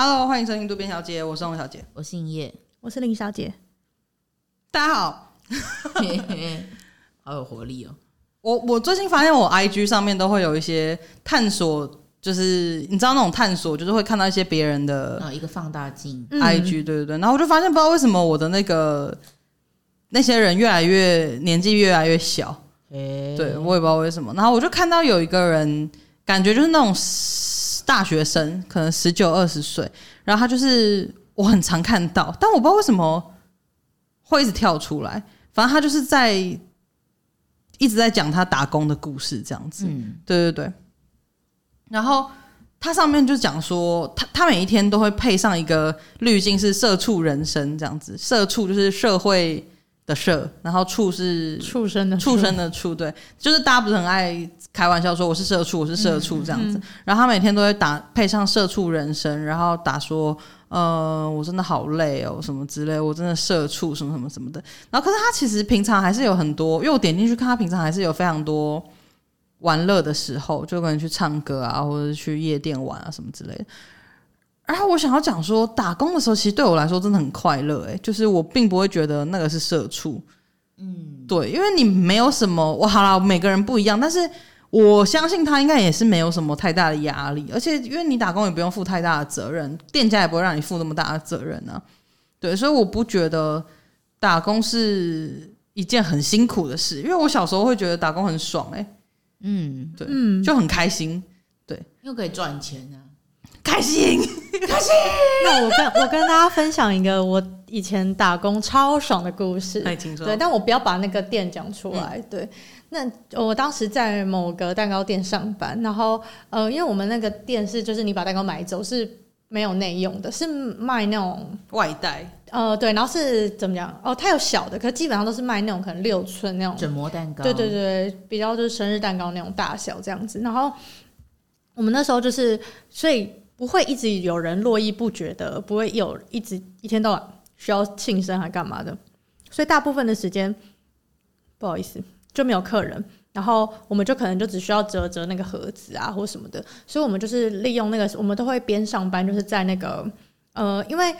Hello，欢迎收听渡边小姐，我是翁小姐，我姓叶，我是林小姐。大家好，好有活力哦！我我最近发现，我 IG 上面都会有一些探索，就是你知道那种探索，就是会看到一些别人的、哦、一个放大镜 IG，、嗯、对对对。然后我就发现，不知道为什么我的那个那些人越来越年纪越来越小，欸、对我也不知道为什么。然后我就看到有一个人，感觉就是那种大学生，可能十九二十岁，然后他就是我很常看到，但我不知道为什么会一直跳出来。反正他就是在一直在讲他打工的故事，这样子。嗯，对对对。然后他上面就讲说，他他每一天都会配上一个滤镜，是社畜人生这样子。社畜就是社会的社，然后畜是畜生的畜生的畜，对，就是大家不是很爱开玩笑说我是社畜，我是社畜这样子。然后他每天都会打配上社畜人生，然后打说。呃，我真的好累哦，什么之类，我真的社畜什么什么什么的。然后，可是他其实平常还是有很多，因为我点进去看，他平常还是有非常多玩乐的时候，就可能去唱歌啊，或者去夜店玩啊什么之类的。然后我想要讲说，打工的时候其实对我来说真的很快乐，哎，就是我并不会觉得那个是社畜，嗯，对，因为你没有什么，我好啦，每个人不一样，但是。我相信他应该也是没有什么太大的压力，而且因为你打工也不用负太大的责任，店家也不会让你负那么大的责任呢、啊。对，所以我不觉得打工是一件很辛苦的事，因为我小时候会觉得打工很爽、欸，哎，嗯，对，嗯，就很开心，对，又可以赚钱啊，开心，开心。那我跟我跟大家分享一个我以前打工超爽的故事，对，但我不要把那个店讲出来，嗯、对。那我当时在某个蛋糕店上班，然后呃，因为我们那个店是就是你把蛋糕买走是没有内用的，是卖那种外带。呃，对，然后是怎么讲？哦，它有小的，可基本上都是卖那种可能六寸那种整模蛋糕。对对对，比较就是生日蛋糕那种大小这样子。然后我们那时候就是，所以不会一直有人络绎不绝的，不会有一直一天到晚需要庆生还干嘛的，所以大部分的时间不好意思。就没有客人，然后我们就可能就只需要折折那个盒子啊，或什么的，所以我们就是利用那个，我们都会边上班，就是在那个呃，因为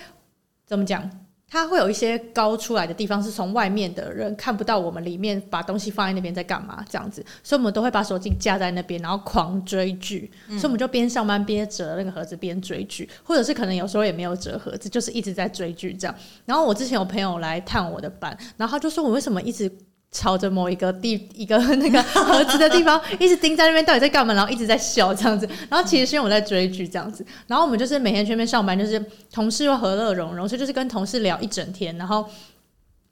怎么讲，它会有一些高出来的地方，是从外面的人看不到我们里面把东西放在那边在干嘛这样子，所以我们都会把手机架在那边，然后狂追剧，嗯、所以我们就边上班边折那个盒子边追剧，或者是可能有时候也没有折盒子，就是一直在追剧这样。然后我之前有朋友来探我的班，然后他就说我为什么一直。朝着某一个地一个那个盒子的地方，一直盯在那边，到底在干嘛？然后一直在笑这样子。然后其实是因为我在追剧这样子。然后我们就是每天去那边上班，就是同事又和乐融融，所以就是跟同事聊一整天。然后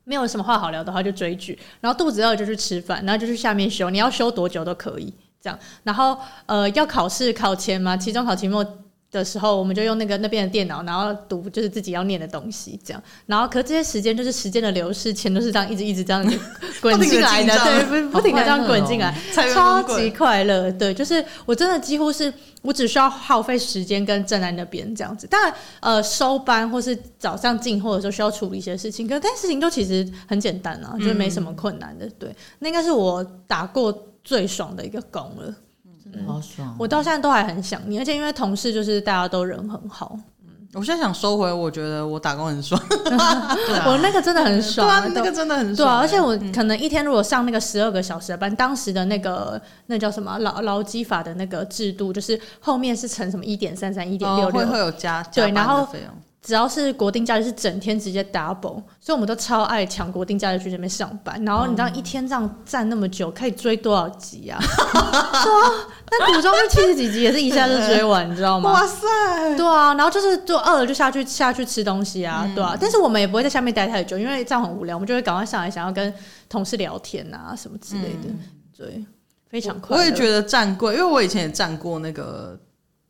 没有什么话好聊的话，就追剧。然后肚子饿就去吃饭，然后就去下面修。你要修多久都可以这样。然后呃，要考试考前嘛，期中考期末。的时候，我们就用那个那边的电脑，然后读就是自己要念的东西，这样。然后，可这些时间就是时间的流逝，钱都是这样一直一直这样子滚进来的，对，不不停的这样滚进来，哦、超级快乐。对，就是我真的几乎是我只需要耗费时间跟站在那边这样子。当然，呃，收班或是早上进货的时候需要处理一些事情，可是这些事情都其实很简单啊，就是没什么困难的。对，那应该是我打过最爽的一个工了。好爽！我到现在都还很想你，而且因为同事就是大家都人很好。嗯，我现在想收回，我觉得我打工很爽。我那个真的很爽，对啊，那个真的很爽。对啊，而且我可能一天如果上那个十二个小时的班，当时的那个那叫什么劳劳基法的那个制度，就是后面是乘什么一点三三、一点六六，会会有加对，然后费用。只要是国定假日是整天直接 double，所以我们都超爱抢国定假日去这边上班。然后你知道一天这样站那么久，可以追多少集啊？对啊，那古装剧七十几集也是一下就追完，你知道吗？哇塞！对啊，然后就是就饿了就下去下去吃东西啊，对啊。但是我们也不会在下面待太久，因为这样很无聊，我们就会赶快上来，想要跟同事聊天啊什么之类的。对，非常快。我也觉得站柜，因为我以前也站过那个。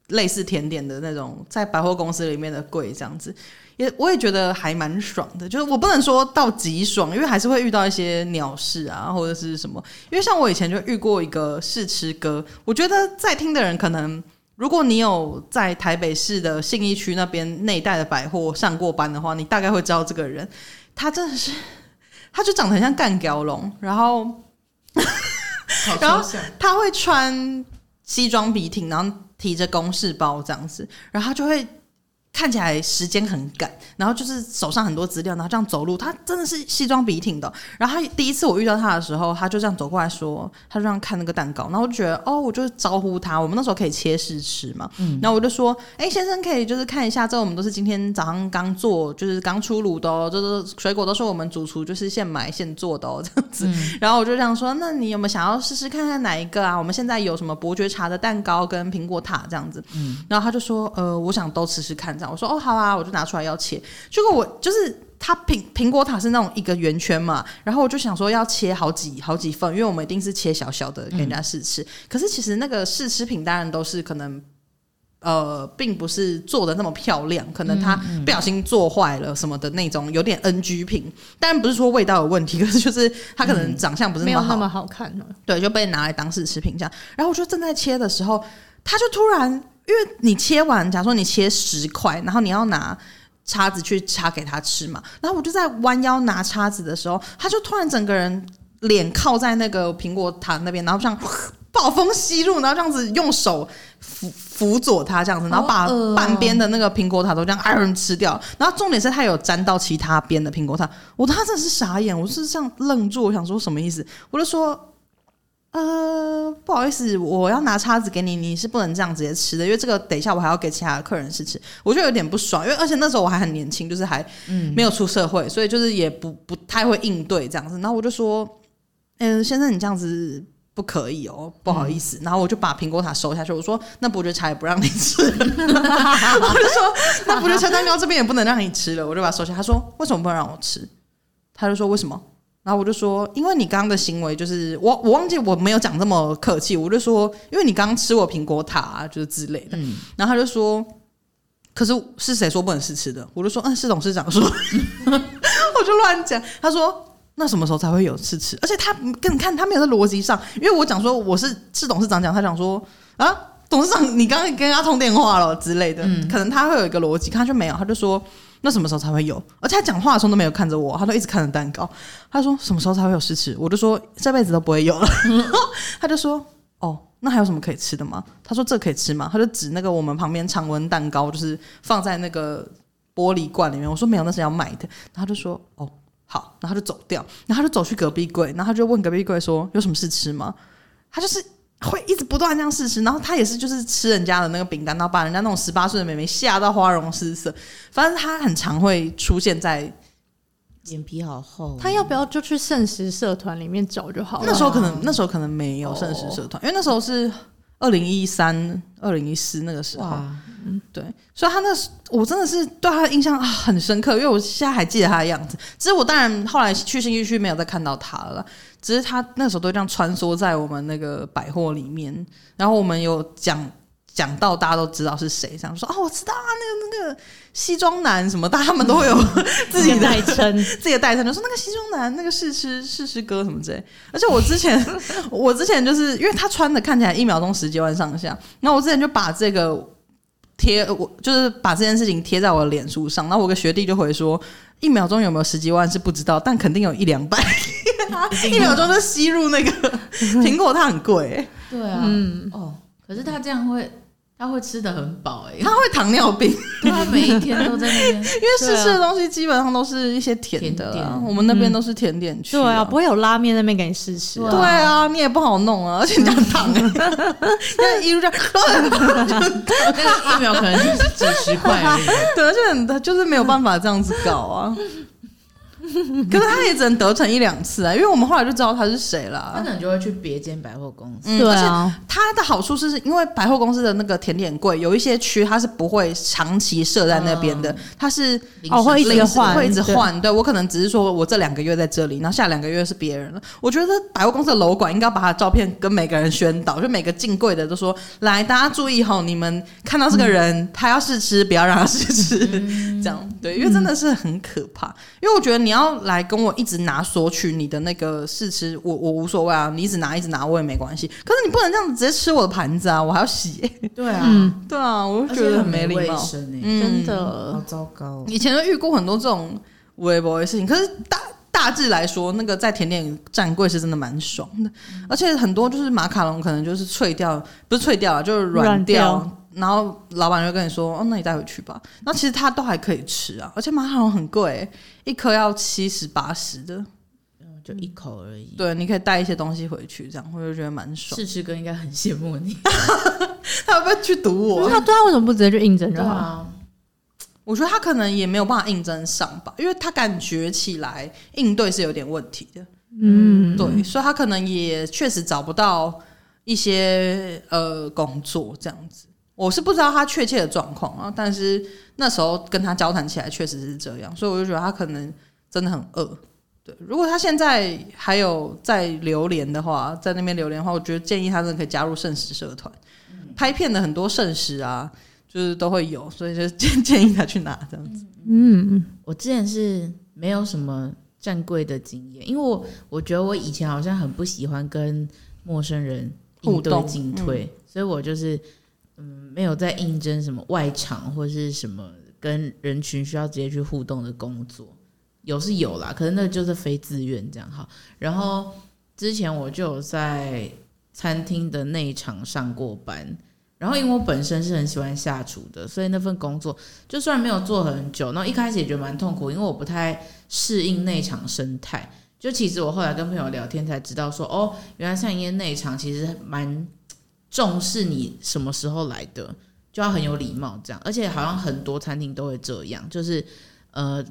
类似甜点的那种，在百货公司里面的柜这样子，也我也觉得还蛮爽的。就是我不能说到极爽，因为还是会遇到一些鸟事啊，或者是什么。因为像我以前就遇过一个试吃哥，我觉得在听的人可能，如果你有在台北市的信义区那边那一带的百货上过班的话，你大概会知道这个人。他真的是，他就长得很像干譙龙，然后，然后他会穿西装笔挺，然后。提着公事包这样子，然后就会看起来时间很赶，然后就是手上很多资料，然后这样走路，他真的是西装笔挺的。然后他第一次我遇到他的时候，他就这样走过来说，他就这样看那个蛋糕，然后我就觉得哦，我就招呼他。我们那时候可以切试吃嘛，嗯，然后我就说，哎，先生可以就是看一下，这我们都是今天早上刚做，就是刚出炉的哦，就是水果都是我们主厨就是现买现做的哦，这样子。嗯、然后我就这样说，那你有没有想要试试看看哪一个啊？我们现在有什么伯爵茶的蛋糕跟苹果塔这样子，嗯，然后他就说，呃，我想都吃吃看这样。我说哦好啊，我就拿出来要切。结果我就是它苹苹果塔是那种一个圆圈嘛，然后我就想说要切好几好几份，因为我们一定是切小小的给人家试吃。嗯、可是其实那个试吃品当然都是可能呃，并不是做的那么漂亮，可能他不小心做坏了什么的那种，有点 NG 品。当然不是说味道有问题，可是就是它可能长相不是那么好，没有那么好看了。对，就被拿来当试吃品这样。然后我就正在切的时候，他就突然。因为你切完，假如说你切十块，然后你要拿叉子去叉给他吃嘛，然后我就在弯腰拿叉子的时候，他就突然整个人脸靠在那个苹果塔那边，然后像 暴风吸入，然后这样子用手辅辅佐他这样子，然后把半边的那个苹果塔都这样挨人吃掉，然后重点是他有沾到其他边的苹果塔，我当时真的是傻眼，我是这样愣住，我想说什么意思，我就说。呃，不好意思，我要拿叉子给你，你是不能这样直接吃的，因为这个等一下我还要给其他的客人试吃，我就有点不爽，因为而且那时候我还很年轻，就是还没有出社会，嗯、所以就是也不不太会应对这样子。然后我就说，嗯、呃，先生你这样子不可以哦，不好意思。嗯、然后我就把苹果塔收下去，我说那伯爵茶也不让你吃，我就说那伯爵茶蛋糕这边也不能让你吃了，我就把它收下。他说为什么不能让我吃？他就说为什么？然后我就说，因为你刚刚的行为就是我，我忘记我没有讲这么客气，我就说，因为你刚刚吃我苹果塔啊，就是之类的。嗯、然后他就说，可是是谁说不能试吃的？我就说，嗯，是董事长说。我就乱讲。他说，那什么时候才会有试吃？而且他跟你看，他没有在逻辑上，因为我讲说我是是董事长讲，他讲说啊，董事长你刚刚跟他通电话了之类的，嗯、可能他会有一个逻辑，他就没有，他就说。那什么时候才会有？而且他讲话的时候都没有看着我，他都一直看着蛋糕。他说什么时候才会有试吃？我就说这辈子都不会有了。他就说哦，那还有什么可以吃的吗？他说这可以吃吗？他就指那个我们旁边常温蛋糕，就是放在那个玻璃罐里面。我说没有，那是要买的。然后他就说哦好，然后他就走掉，然后他就走去隔壁柜，然后他就问隔壁柜说有什么试吃吗？他就是。会一直不断这样试吃，然后他也是就是吃人家的那个饼干，然后把人家那种十八岁的妹妹吓到花容失色。反正他很常会出现在，脸皮好厚。他要不要就去圣食社团里面找就好了？那时候可能那时候可能没有圣食社团，因为那时候是二零一三、二零一四那个时候。嗯，对，所以他那时我真的是对他的印象很深刻，因为我现在还记得他的样子。只是我当然后来去新一区没有再看到他了。只是他那时候都这样穿梭在我们那个百货里面，然后我们有讲讲到大家都知道是谁，这样说哦，我知道啊，那个那个西装男什么，大家他们都会有 自己的代称，自己的代称，就说那个西装男，那个试吃试吃哥什么之类。而且我之前 我之前就是因为他穿的看起来一秒钟十几万上下，然后我之前就把这个贴我就是把这件事情贴在我的脸书上，然后我个学弟就回说，一秒钟有没有十几万是不知道，但肯定有一两百。一秒钟就吸入那个 苹果，它很贵、欸。对啊，嗯，哦，可是他这样会，他会吃的很饱哎、欸，他会糖尿病，他每一天都在那边，因为试吃的东西基本上都是一些甜的，甜点我们那边都是甜点区、啊。嗯，对啊，不会有拉面那边给你试吃、啊，对啊，你也不好弄啊，而且你讲糖，因为一路这样，那个一秒可能就是几十块，对，而且他就是没有办法这样子搞啊。可是他也只能得逞一两次啊，因为我们后来就知道他是谁了。他可能就会去别间百货公司。嗯、对啊，他的好处是因为百货公司的那个甜点柜有一些区，它是不会长期设在那边的，它是哦会一直换，会一直换。对，我可能只是说我这两个月在这里，然后下两个月是别人了。我觉得百货公司的楼管应该要把他的照片跟每个人宣导，就每个进柜的都说：来，大家注意吼，你们看到这个人，嗯、他要试吃，不要让他试吃，嗯、这样对，因为真的是很可怕。因为我觉得你要。要来跟我一直拿索取你的那个试吃，我我无所谓啊，你一直拿一直拿我也没关系。可是你不能这样子直接吃我的盘子啊，我还要洗、欸。对啊，嗯、对啊，我就觉得很没礼貌，欸、真的好糟糕。以前都遇过很多这种微博的事情，可是大大致来说，那个在甜点站柜是真的蛮爽的，嗯、而且很多就是马卡龙可能就是脆掉，不是脆掉啊，就是软掉。然后老板就跟你说：“哦，那你带回去吧。”那其实它都还可以吃啊，而且马卡龙很贵，一颗要七十八十的，就一口而已。对，你可以带一些东西回去，这样我就觉得蛮爽。试吃哥应该很羡慕你，他会不会去堵我？他对他为什么不直接去应征就好？啊、我觉得他可能也没有办法应征上吧，因为他感觉起来应对是有点问题的。嗯，对，所以他可能也确实找不到一些呃工作这样子。我是不知道他确切的状况啊，但是那时候跟他交谈起来确实是这样，所以我就觉得他可能真的很饿。对，如果他现在还有在榴莲的话，在那边榴莲的话，我觉得建议他真的可以加入圣食社团，嗯、拍片的很多圣食啊，就是都会有，所以就建建议他去拿这样子。嗯，我之前是没有什么站柜的经验，因为我我觉得我以前好像很不喜欢跟陌生人应对进退，嗯、所以我就是。没有在应征什么外场或是什么跟人群需要直接去互动的工作，有是有啦，可是那就是非自愿这样哈。然后之前我就有在餐厅的内场上过班，然后因为我本身是很喜欢下厨的，所以那份工作就算没有做很久，然后一开始也觉得蛮痛苦，因为我不太适应内场生态。就其实我后来跟朋友聊天才知道说，哦，原来像一些内场其实蛮。重视你什么时候来的，就要很有礼貌这样，而且好像很多餐厅都会这样，就是呃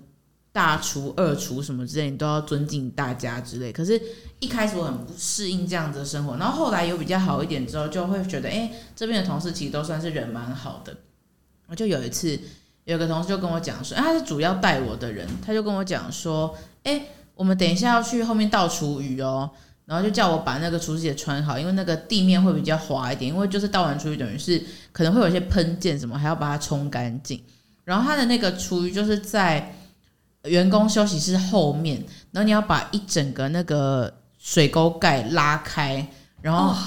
大厨、二厨什么之类，你都要尊敬大家之类。可是，一开始我很不适应这样子的生活，然后后来有比较好一点之后，就会觉得，哎，这边的同事其实都算是人蛮好的。我就有一次，有个同事就跟我讲说，他是主要带我的人，他就跟我讲说，哎，我们等一下要去后面倒厨余哦。然后就叫我把那个厨师鞋穿好，因为那个地面会比较滑一点，因为就是倒完厨余等于是可能会有一些喷溅什么，还要把它冲干净。然后他的那个厨余就是在员工休息室后面，然后你要把一整个那个水沟盖拉开，然后、哦、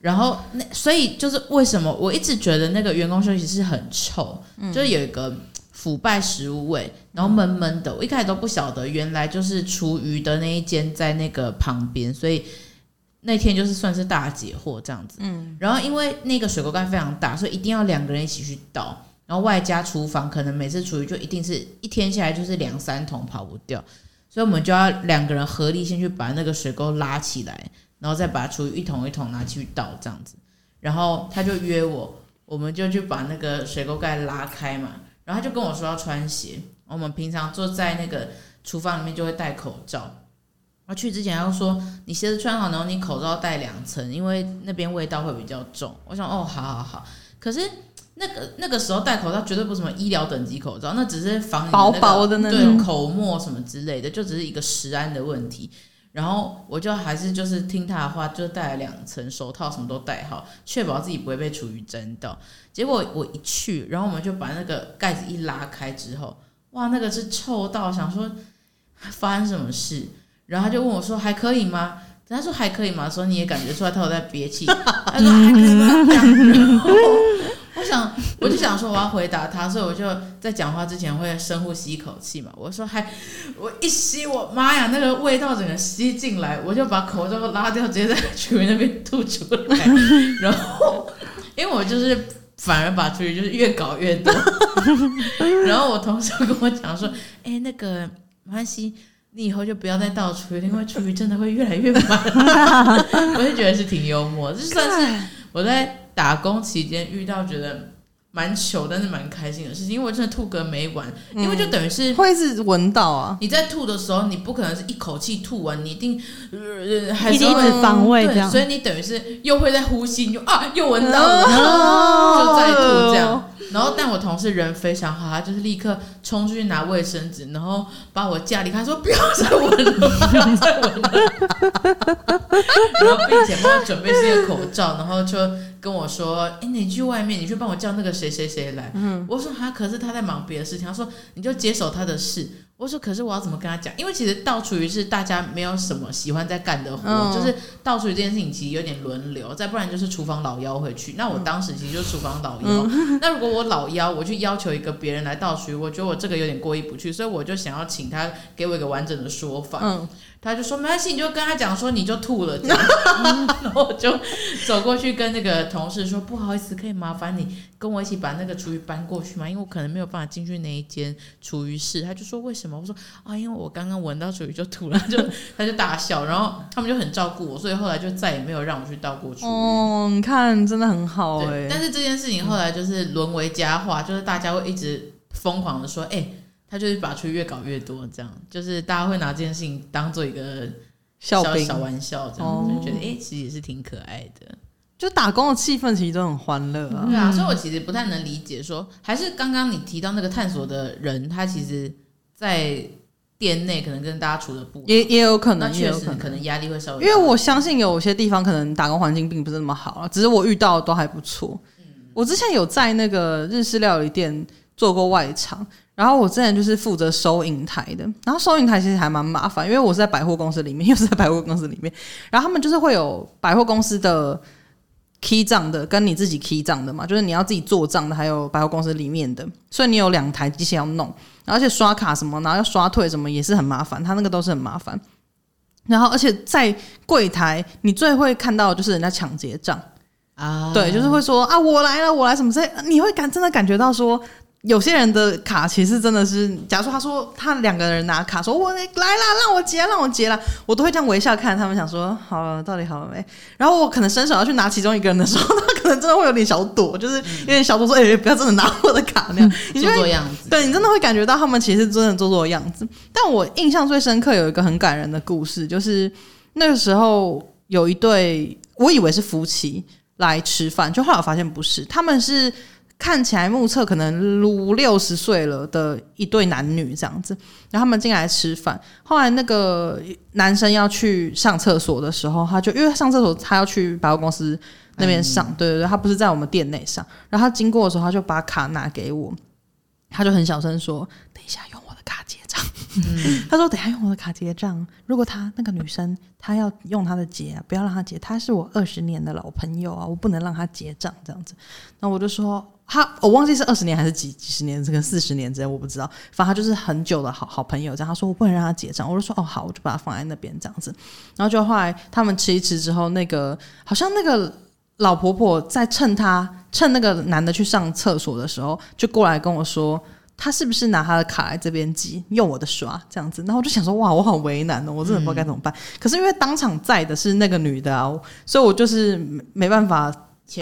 然后那所以就是为什么我一直觉得那个员工休息室很臭，嗯、就是有一个。腐败食物味，然后闷闷的。我一开始都不晓得，原来就是厨余的那一间在那个旁边，所以那天就是算是大解惑这样子。嗯，然后因为那个水沟盖非常大，所以一定要两个人一起去倒，然后外加厨房可能每次厨余就一定是一天下来就是两三桶跑不掉，所以我们就要两个人合力先去把那个水沟拉起来，然后再把厨余一桶一桶拿去倒这样子。然后他就约我，我们就去把那个水沟盖拉开嘛。然后他就跟我说要穿鞋，我们平常坐在那个厨房里面就会戴口罩。我去之前要说你鞋子穿好，然后你口罩戴两层，因为那边味道会比较重。我想哦，好好好。可是那个那个时候戴口罩绝对不是什么医疗等级口罩，那只是防薄薄的那种口沫什么之类的，就只是一个食安的问题。然后我就还是就是听他的话，就戴了两层手套，什么都戴好，确保自己不会被厨余沾到。结果我一去，然后我们就把那个盖子一拉开之后，哇，那个是臭到想说发生什么事。然后他就问我说：“还可以吗？”他说：“还可以吗？”说你也感觉出来他有在憋气。他说：“还可以吗？” 我想，我就想说我要回答他，所以我就在讲话之前会深呼吸一口气嘛。我说还，我一吸，我妈呀，那个味道整个吸进来，我就把口罩拉掉，直接在厨余那边吐出来。然后，因为我就是反而把厨余就是越搞越多。然后我同事跟我讲说，哎、欸，那个没关系，你以后就不要再倒厨余，因为厨余真的会越来越满。我就觉得是挺幽默，这算是我在。打工期间遇到觉得蛮糗，但是蛮开心的事情，因为我真的吐个没完，嗯、因为就等于是会是闻到啊。你在吐的时候，你不可能是一口气吐完，你一定呃还是会防卫这样，所以你等于是又会在呼吸，你就啊又闻到了，哦、就再吐这样。然后，但我同事人非常好，他就是立刻冲出去拿卫生纸，然后把我架离开，说不要再闻了，不要再闻了。然后，并且帮我准备新的口罩，然后就跟我说：“哎，你去外面，你去帮我叫那个谁谁谁来。”嗯，我说：“他可是他在忙别的事情。”他说：“你就接手他的事。”我说可是我要怎么跟他讲？因为其实倒厨余是大家没有什么喜欢在干的活，嗯、就是倒厨余这件事情其实有点轮流，再不然就是厨房老妖会去。那我当时其实就是厨房老妖。嗯、那如果我老妖，我去要求一个别人来倒厨余，我觉得我这个有点过意不去，所以我就想要请他给我一个完整的说法。嗯他就说没关系，你就跟他讲说你就吐了这样，然后我就走过去跟那个同事说不好意思，可以麻烦你跟我一起把那个厨余搬过去吗？因为我可能没有办法进去那一间厨余室。他就说为什么？我说啊，因为我刚刚闻到厨余就吐了，就他就大笑，然后他们就很照顾我，所以后来就再也没有让我去倒过厨余。哦，你看真的很好哎、欸。但是这件事情后来就是沦为佳话，就是大家会一直疯狂的说，哎、欸。他就是把厨余越搞越多，这样就是大家会拿这件事情当做一个小小，小玩笑，这样、哦、就觉得哎、欸，其实也是挺可爱的。就打工的气氛其实都很欢乐啊。对啊，所以我其实不太能理解说，说还是刚刚你提到那个探索的人，他其实，在店内可能跟大家处的不也也有可能，确实可能压力会稍微。因为我相信有些地方可能打工环境并不是那么好啊，只是我遇到的都还不错。嗯，我之前有在那个日式料理店做过外场。然后我之前就是负责收银台的，然后收银台其实还蛮麻烦，因为我是在百货公司里面，又是在百货公司里面，然后他们就是会有百货公司的 key 账的，跟你自己 key 账的嘛，就是你要自己做账的，还有百货公司里面的，所以你有两台机器要弄，而且刷卡什么，然后要刷退什么也是很麻烦，他那个都是很麻烦。然后而且在柜台，你最会看到的就是人家抢劫账啊，对，就是会说啊我来了，我来什么之类，你会感真的感觉到说。有些人的卡其实真的是，假如说他说他两个人拿卡说，我来啦，让我结，让我结啦，我都会这样微笑看他们，想说好了，到底好了没？然后我可能伸手要去拿其中一个人的时候，他可能真的会有点小躲，就 是有点小躲，说哎、欸，不要真的拿我的卡那样，你就会做做样子。对，你真的会感觉到他们其实真的做做样子。但我印象最深刻有一个很感人的故事，就是那个时候有一对，我以为是夫妻来吃饭，就后来我发现不是，他们是。看起来目测可能五六十岁了的一对男女这样子，然后他们进来吃饭。后来那个男生要去上厕所的时候，他就因为上厕所他要去百货公司那边上，对对对，他不是在我们店内上。然后他经过的时候，他就把卡拿给我，他就很小声说：“等一下用我的卡结账。”他说：“等下用我的卡结账。如果他那个女生她要用她的结，不要让她结，她是我二十年的老朋友啊，我不能让她结账这样子。”那我就说。他我忘记是二十年还是几几十年，这个四十年之间我不知道。反正他就是很久的好好朋友，这样他说我不能让他结账，我就说哦好，我就把它放在那边这样子。然后就后来他们吃一吃之后，那个好像那个老婆婆在趁他趁那个男的去上厕所的时候，就过来跟我说，他是不是拿他的卡来这边挤，用我的刷这样子。然后我就想说哇，我好为难哦，我真的不知道该怎么办。嗯、可是因为当场在的是那个女的啊，所以我就是没没办法。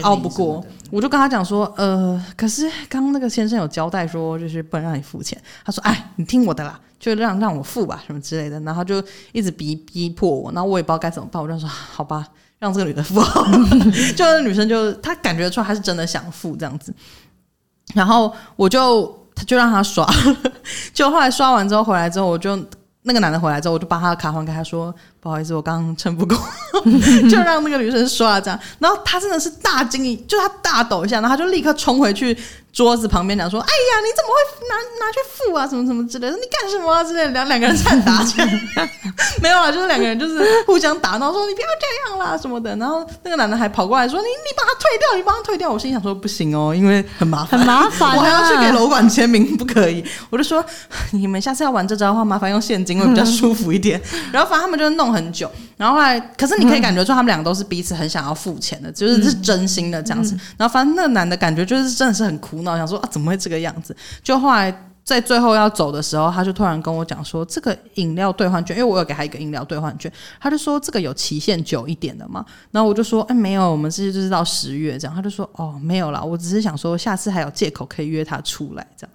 拗不过，我就跟他讲说，呃，可是刚刚那个先生有交代说，就是不能让你付钱。他说，哎，你听我的啦，就让让我付吧，什么之类的。然后就一直逼逼迫我，然后我也不知道该怎么办。我就说，好吧，让这个女的付。就那女生就她感觉出来，她是真的想付这样子。然后我就就让他刷，就后来刷完之后回来之后，我就那个男的回来之后，我就把他的卡还给他说。不好意思，我刚刚撑不过，就让那个女生刷了这样。然后她真的是大惊一，就她大抖一下，然后她就立刻冲回去桌子旁边讲说：“哎呀，你怎么会拿拿去付啊？什么什么之类的？你干什么啊？之类的。”两两个人差点打起来，没有啊，就是两个人就是互相打，闹说：“你不要这样啦什么的。”然后那个男的还跑过来说：“你你把他退掉，你帮他退掉。”我心想说：“不行哦，因为很麻烦，很麻烦，我还要去给楼管签名，不可以。”我就说：“ 你们下次要玩这招的话，麻烦用现金会比较 舒服一点。”然后反正他们就弄。很久，然后后来，可是你可以感觉出他们两个都是彼此很想要付钱的，嗯、就是是真心的这样子。嗯、然后反正那个男的感觉就是真的是很苦恼，想说啊怎么会这个样子？就后来在最后要走的时候，他就突然跟我讲说，这个饮料兑换券，因为我有给他一个饮料兑换券，他就说这个有期限久一点的嘛。然后我就说哎没有，我们是就是到十月这样。他就说哦没有啦，我只是想说下次还有借口可以约他出来这样。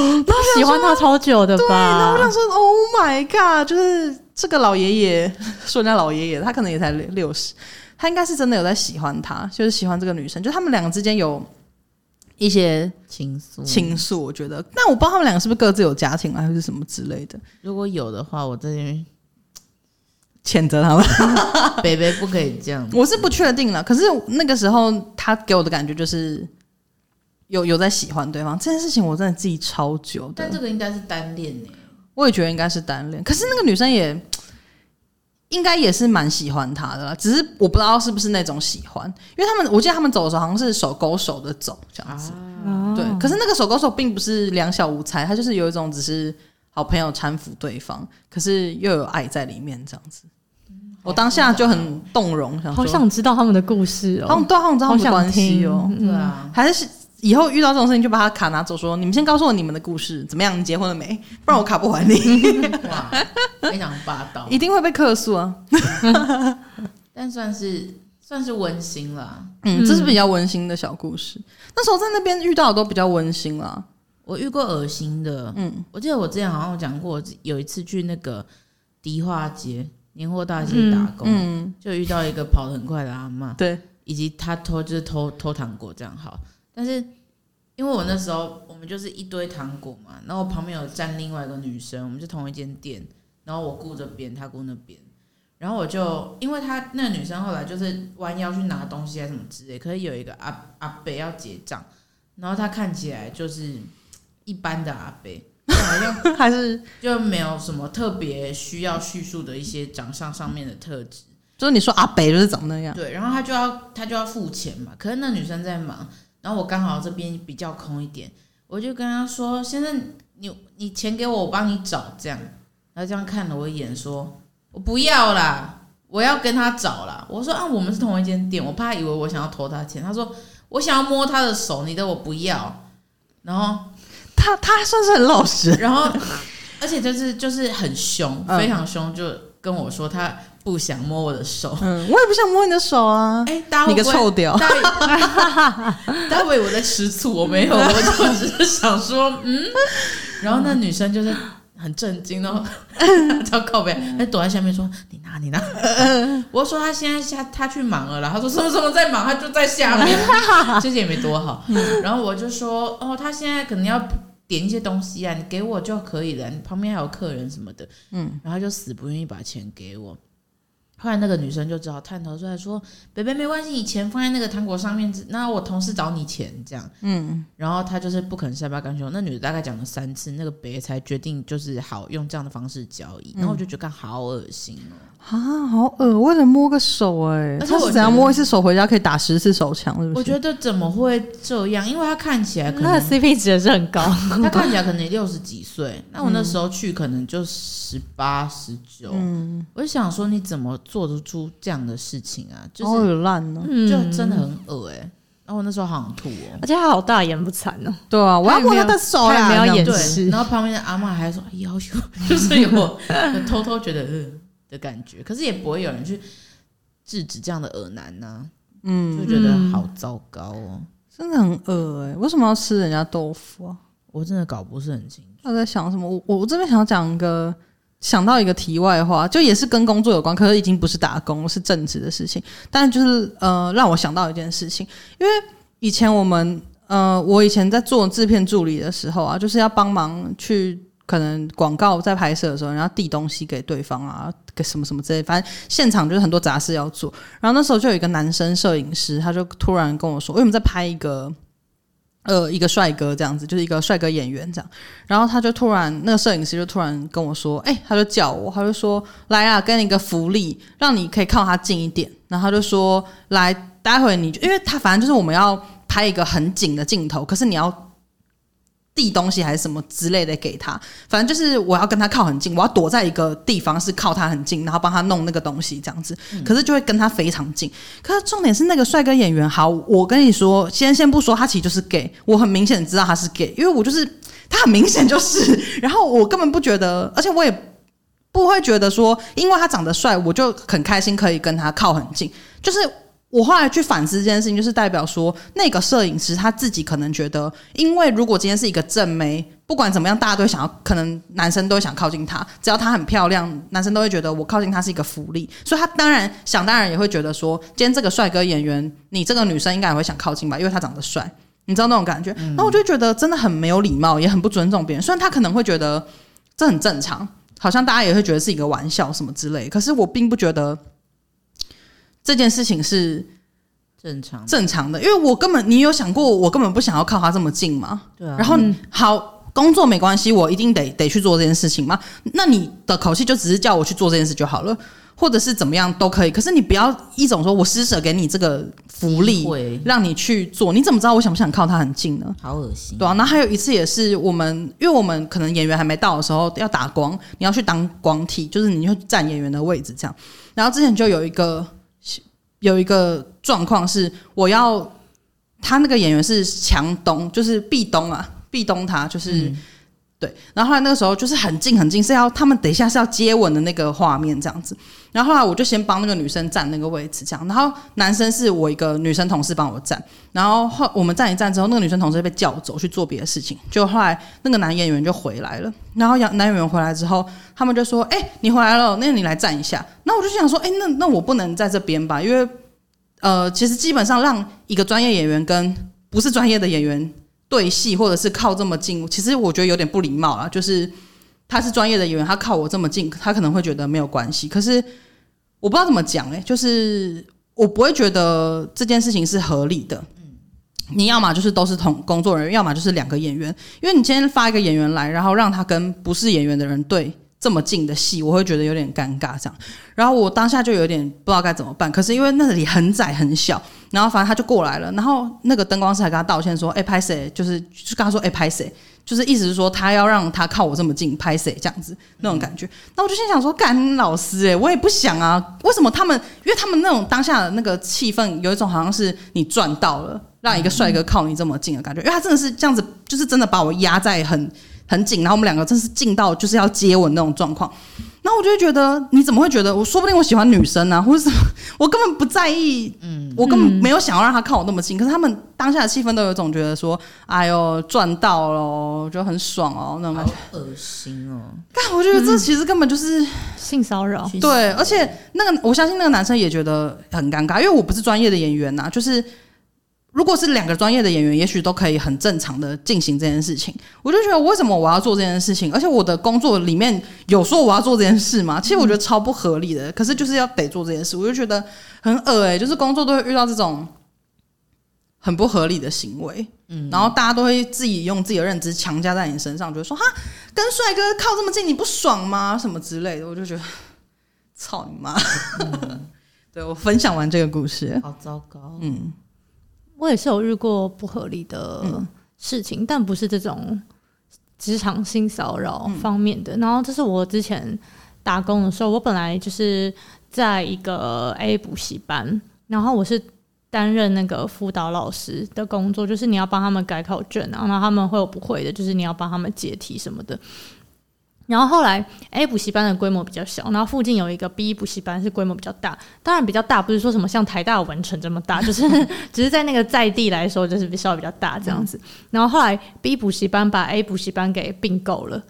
他喜欢他超久的吧？对，然后我想说 Oh my God，就是。这个老爷爷 说人家老爷爷，他可能也才六十，他应该是真的有在喜欢他，就是喜欢这个女生，就他们两个之间有一些情愫，情愫。我觉得，但我不知道他们两个是不是各自有家庭啊，还是什么之类的。如果有的话，我这边谴责他们，北北不可以这样。我是不确定了，可是那个时候他给我的感觉就是有有在喜欢对方这件事情，我真的记超久的。但这个应该是单恋呢。我也觉得应该是单恋。可是那个女生也应该也是蛮喜欢他的啦，只是我不知道是不是那种喜欢，因为他们我记得他们走的时候好像是手勾手的走这样子。啊、对，可是那个手勾手并不是两小无猜，他就是有一种只是好朋友搀扶对方，可是又有爱在里面这样子。我当下就很动容，想好想知道他们的故事哦。他们都好像知道他们的关系哦。对啊，还是以后遇到这种事情就把他卡拿走，说你们先告诉我你们的故事怎么样？你结婚了没？不然我卡不还你。哇，非常霸道，一定会被客诉啊。但算是算是温馨了。嗯，这是比较温馨的小故事。那时候在那边遇到的都比较温馨啦。我遇过恶心的。嗯，我记得我之前好像有讲过，有一次去那个迪化街。年货大街打工，嗯嗯、就遇到一个跑得很快的阿妈，对，以及他偷就是偷偷糖果这样好，但是因为我那时候我们就是一堆糖果嘛，然后我旁边有站另外一个女生，我们就同一间店，然后我顾这边，她顾那边，然后我就因为她那个女生后来就是弯腰去拿东西还是什么之类，可是有一个阿阿伯要结账，然后她看起来就是一般的阿伯。好像 还是就没有什么特别需要叙述的一些长相上面的特质，就是你说阿北就是长那样，对，然后他就要他就要付钱嘛，可是那女生在忙，然后我刚好这边比较空一点，我就跟他说：“先生，你你钱给我，我帮你找。”这样，然后这样看了我一眼，说：“我不要啦，我要跟他找啦。”我说：“啊，我们是同一间店，我怕他以为我想要偷他钱。”他说：“我想要摸他的手，你的我不要。”然后。他他算是很老实，然后 而且就是就是很凶，非常凶，就跟我说他不想摸我的手。嗯，我也不想摸你的手啊！哎，你个臭屌！大家以为我在吃醋，我没有，我就只是想说，嗯。然后那女生就是很震惊，然后 超靠北，还躲在下面说：“你拿，你拿。”我说：“他现在下他去忙了。”然后他说：“什么什么在忙？他就在下面。”其实也没多好。然后我就说：“哦，他现在可能要。”点一些东西啊，你给我就可以了。你旁边还有客人什么的，嗯，然后就死不愿意把钱给我。后来那个女生就只好探头出来说：“北北没关系，你钱放在那个糖果上面，那我同事找你钱这样。”嗯，然后他就是不肯善罢甘休。那女的大概讲了三次，那个北才决定就是好用这样的方式交易。然后我就觉得好恶心哦。啊，好恶！为了摸个手哎、欸，他是怎样摸一次手回家可以打十次手枪？是不是？我觉得怎么会这样？因为他看起来可能他的 CP 值也是很高，他看起来可能六十几岁。那我那时候去可能就十八十九。嗯，我就想说你怎么？做得出这样的事情啊，就是烂呢，就真的很恶哎、欸。然后我那时候好想吐哦，而且他好大言不惭哦。对啊，我要摸他的手啊，没有掩饰。然后旁边的阿嬷还说要求，就是有偷偷觉得呃的感觉，可是也不会有人去制止这样的恶男呐、啊。嗯，就觉得好糟糕哦，真的很恶哎、欸。为什么要吃人家豆腐啊？我真的搞不是很清楚。他在想什么？我我这边想要讲一个。想到一个题外话，就也是跟工作有关，可是已经不是打工，是正职的事情。但就是呃，让我想到一件事情，因为以前我们呃，我以前在做制片助理的时候啊，就是要帮忙去可能广告在拍摄的时候，然后递东西给对方啊，给什么什么之类，反正现场就是很多杂事要做。然后那时候就有一个男生摄影师，他就突然跟我说，为什么在拍一个。呃，一个帅哥这样子，就是一个帅哥演员这样，然后他就突然，那个摄影师就突然跟我说，哎、他就叫我，他就说，来啊，给你一个福利，让你可以靠他近一点，然后他就说，来，待会你，因为他反正就是我们要拍一个很紧的镜头，可是你要。递东西还是什么之类的给他，反正就是我要跟他靠很近，我要躲在一个地方是靠他很近，然后帮他弄那个东西这样子。可是就会跟他非常近。可是重点是那个帅哥演员，好，我跟你说，先先不说他其实就是 gay，我很明显知道他是 gay，因为我就是他很明显就是，然后我根本不觉得，而且我也不会觉得说，因为他长得帅，我就很开心可以跟他靠很近，就是。我后来去反思这件事情，就是代表说，那个摄影师他自己可能觉得，因为如果今天是一个正妹，不管怎么样，大家都想要，可能男生都会想靠近她，只要她很漂亮，男生都会觉得我靠近她是一个福利，所以他当然想当然也会觉得说，今天这个帅哥演员，你这个女生应该也会想靠近吧，因为他长得帅，你知道那种感觉。那我就觉得真的很没有礼貌，也很不尊重别人。虽然他可能会觉得这很正常，好像大家也会觉得是一个玩笑什么之类，可是我并不觉得。这件事情是正常正常的，因为我根本你有想过，我根本不想要靠他这么近吗？对啊。然后、嗯、好，工作没关系，我一定得得去做这件事情吗？那你的口气就只是叫我去做这件事就好了。或者是怎么样都可以，可是你不要一种说我施舍给你这个福利，让你去做，你怎么知道我想不想靠他很近呢？好恶心。对啊，那还有一次也是我们，因为我们可能演员还没到的时候要打光，你要去当光替，就是你就站演员的位置这样。然后之前就有一个有一个状况是，我要他那个演员是强东，就是壁咚啊，壁咚他就是。对，然后后来那个时候就是很近很近，是要他们等一下是要接吻的那个画面这样子。然后后来我就先帮那个女生站那个位置，这样。然后男生是我一个女生同事帮我站。然后后我们站一站之后，那个女生同事被叫走去做别的事情。就后来那个男演员就回来了。然后男演员回来之后，他们就说：“哎，你回来了，那你来站一下。”那我就想说：“哎，那那我不能在这边吧？因为呃，其实基本上让一个专业演员跟不是专业的演员。”对戏或者是靠这么近，其实我觉得有点不礼貌啦。就是他是专业的演员，他靠我这么近，他可能会觉得没有关系。可是我不知道怎么讲嘞，就是我不会觉得这件事情是合理的。你要么就是都是同工作人员，要么就是两个演员。因为你今天发一个演员来，然后让他跟不是演员的人对这么近的戏，我会觉得有点尴尬这样。然后我当下就有点不知道该怎么办。可是因为那里很窄很小。然后反正他就过来了，然后那个灯光师还跟他道歉说：“哎，拍谁？就是就跟他说，哎，拍谁？就是意思是说他要让他靠我这么近拍谁这样子那种感觉。”那我就心想说：“干老师哎，我也不想啊，为什么他们？因为他们那种当下的那个气氛，有一种好像是你赚到了，让一个帅哥靠你这么近的感觉。因为他真的是这样子，就是真的把我压在很很紧，然后我们两个真是近到就是要接吻那种状况。”然后我就会觉得，你怎么会觉得？我说不定我喜欢女生呢、啊，或者什么？我根本不在意，嗯，我根本没有想要让他靠我那么近。可是他们当下的气氛都有一种觉得说，哎呦赚到了，就很爽哦，那种感觉。恶心哦！但我觉得这其实根本就是、嗯、性骚扰。对，而且那个我相信那个男生也觉得很尴尬，因为我不是专业的演员呐、啊，就是。如果是两个专业的演员，也许都可以很正常的进行这件事情。我就觉得，为什么我要做这件事情？而且我的工作里面有说我要做这件事吗？其实我觉得超不合理的。可是就是要得做这件事，我就觉得很恶哎、欸，就是工作都会遇到这种很不合理的行为。嗯，然后大家都会自己用自己的认知强加在你身上，觉得说哈，跟帅哥靠这么近，你不爽吗？什么之类的，我就觉得操你妈！嗯、对，我分享完这个故事，好糟糕。嗯。我也是有遇过不合理的事情，嗯、但不是这种职场性骚扰方面的。嗯、然后这是我之前打工的时候，我本来就是在一个 A 补习班，然后我是担任那个辅导老师的工作，就是你要帮他们改考卷，然后他们会有不会的，就是你要帮他们解题什么的。然后后来，A 补习班的规模比较小，然后附近有一个 B 补习班是规模比较大。当然比较大，不是说什么像台大文成这么大，就是只是在那个在地来说，就是稍微比较大这样子。嗯、然后后来 B 补习班把 A 补习班给并购了，